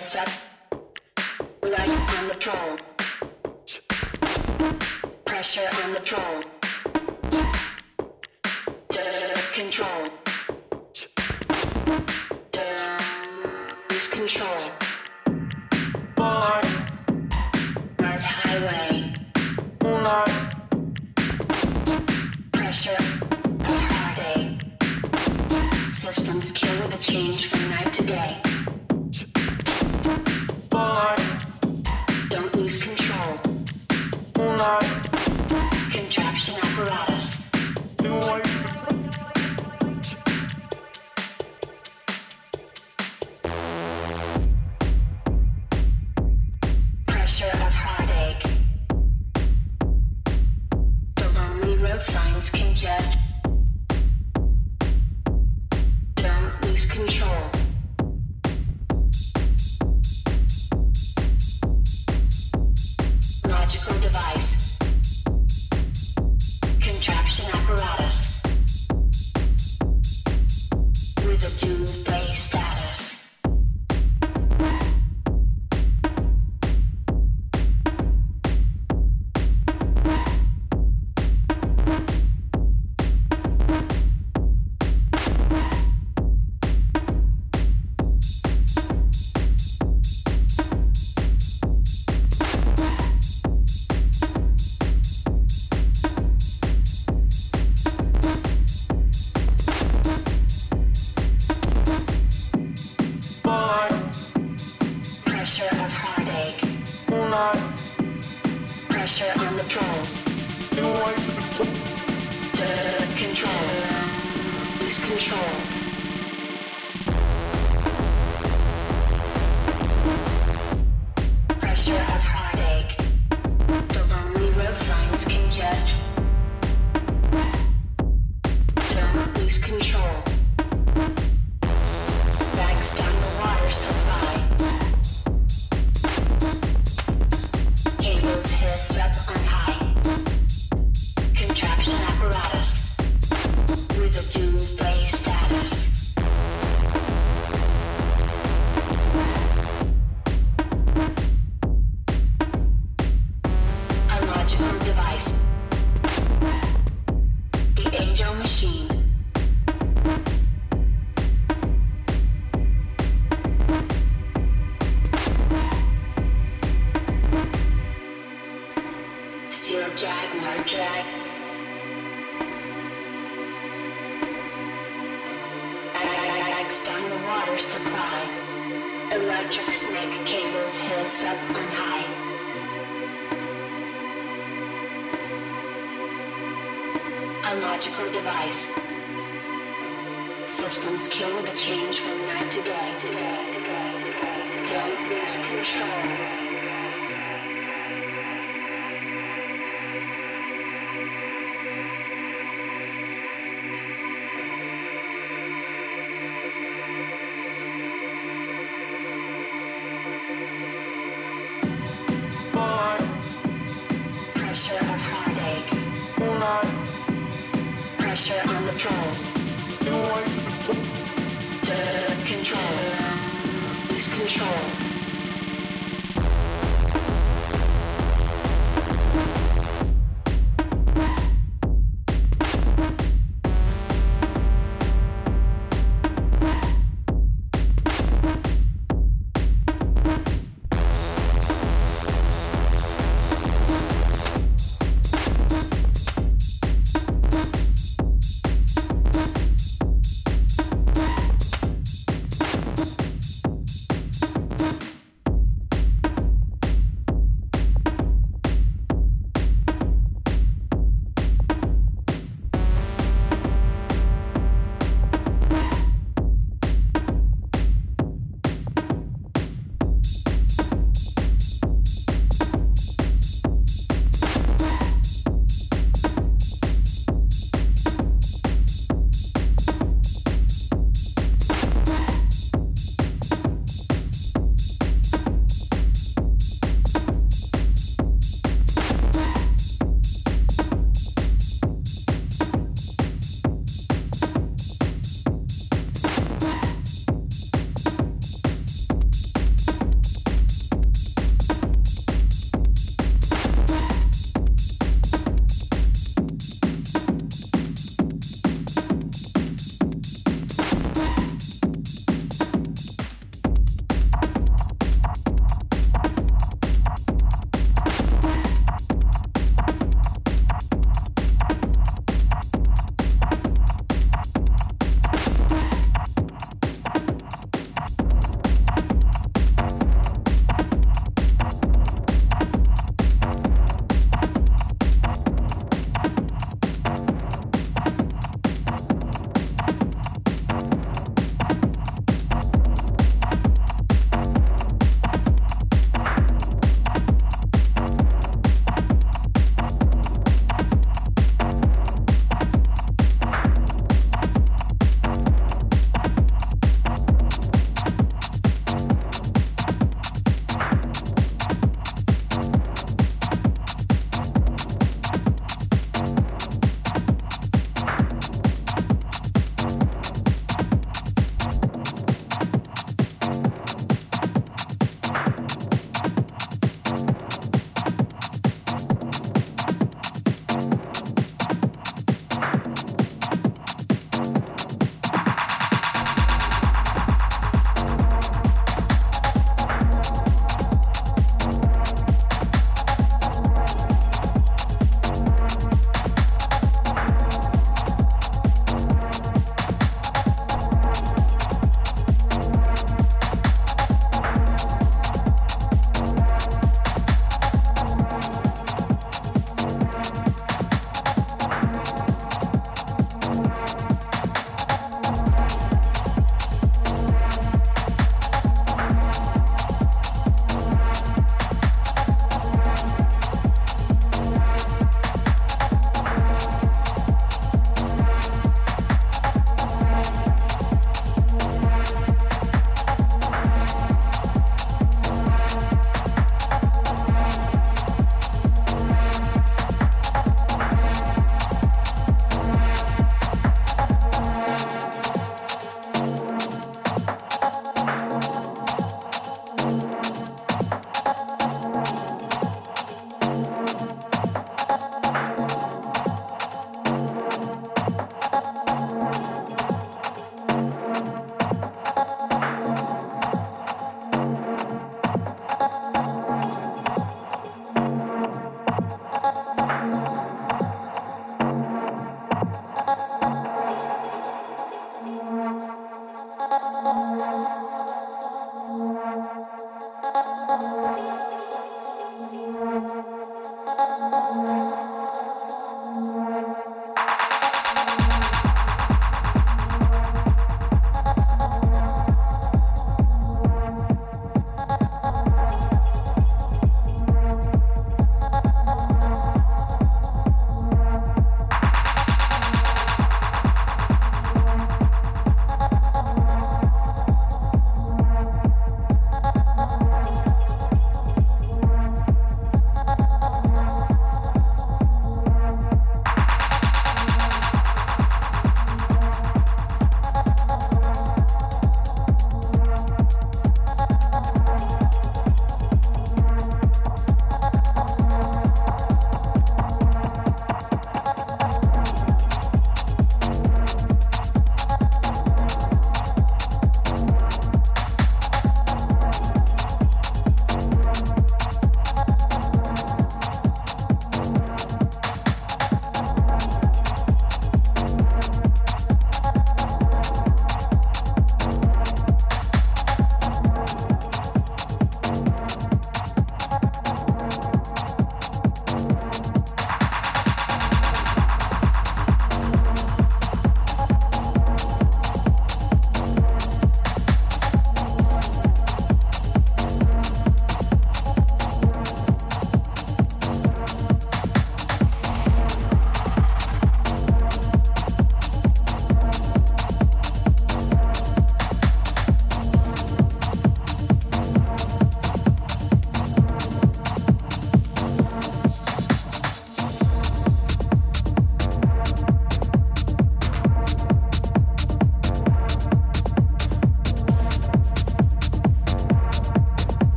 gets. Light on the troll. Pressure on the troll. Control. Lose control. Born. Highway. Pressure. Day. Systems kill with a change from night to day.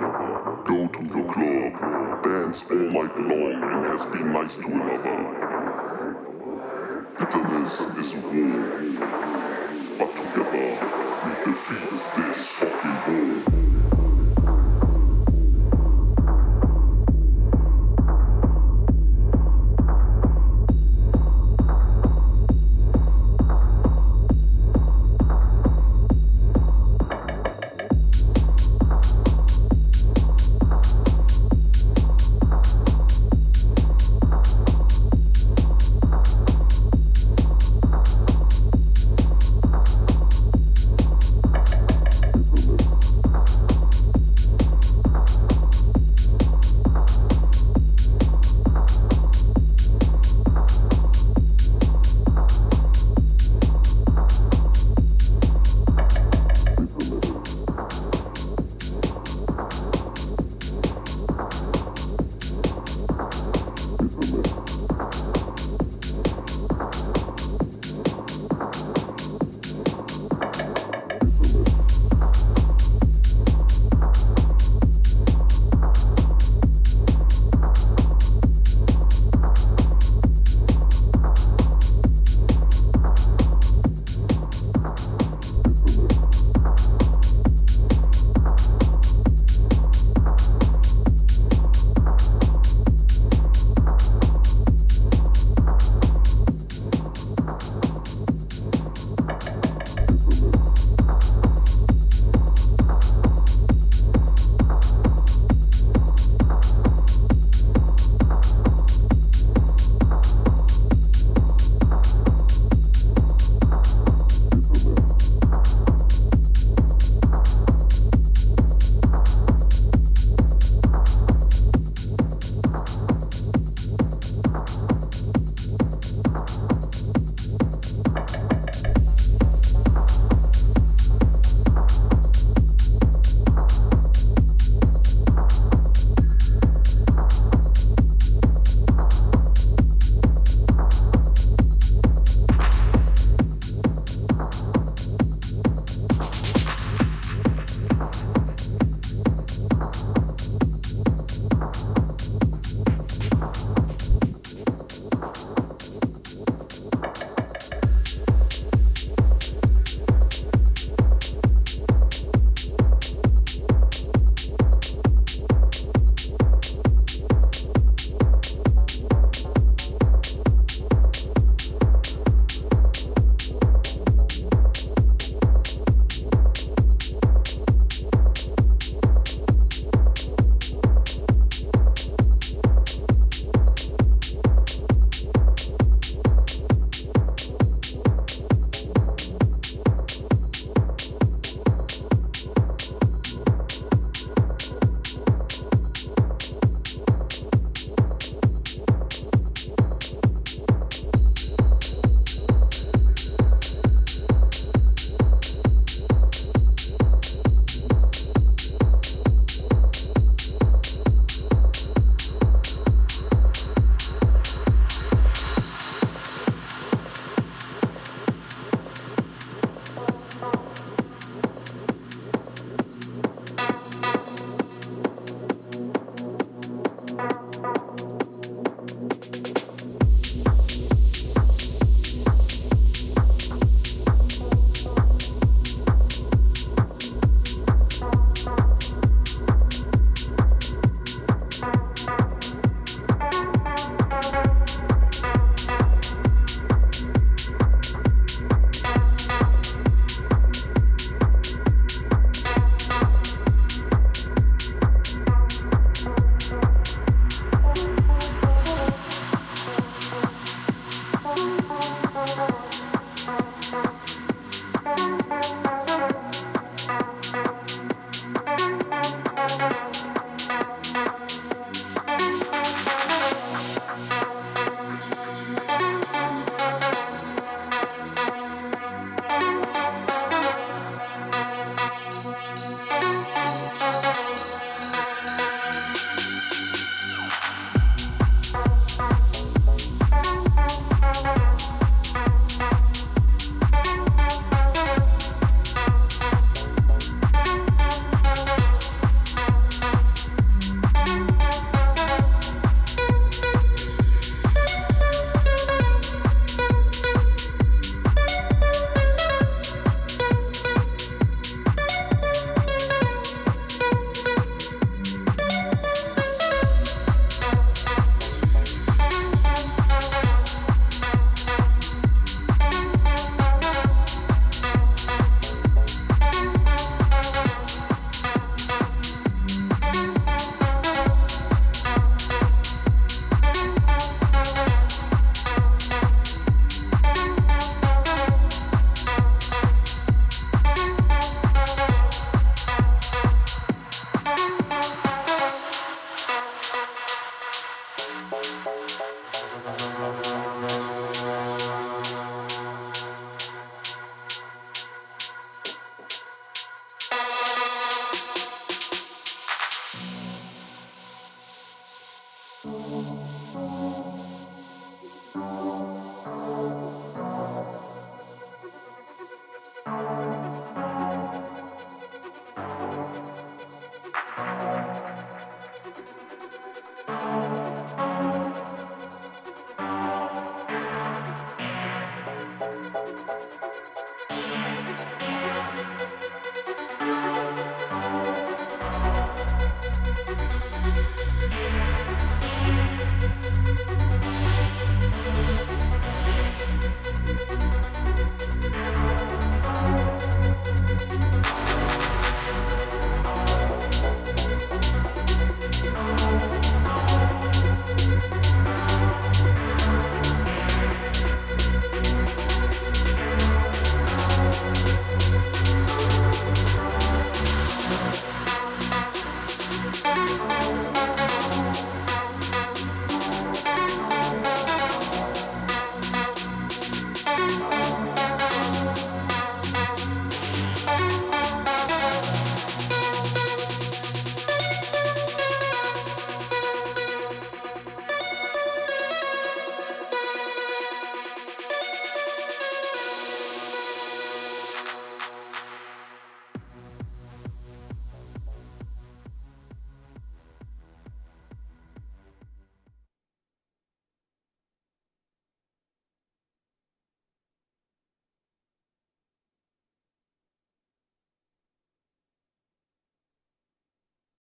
Go to the club, dance all night long, and has been nice to another. Bitterness is war, but together we defeat.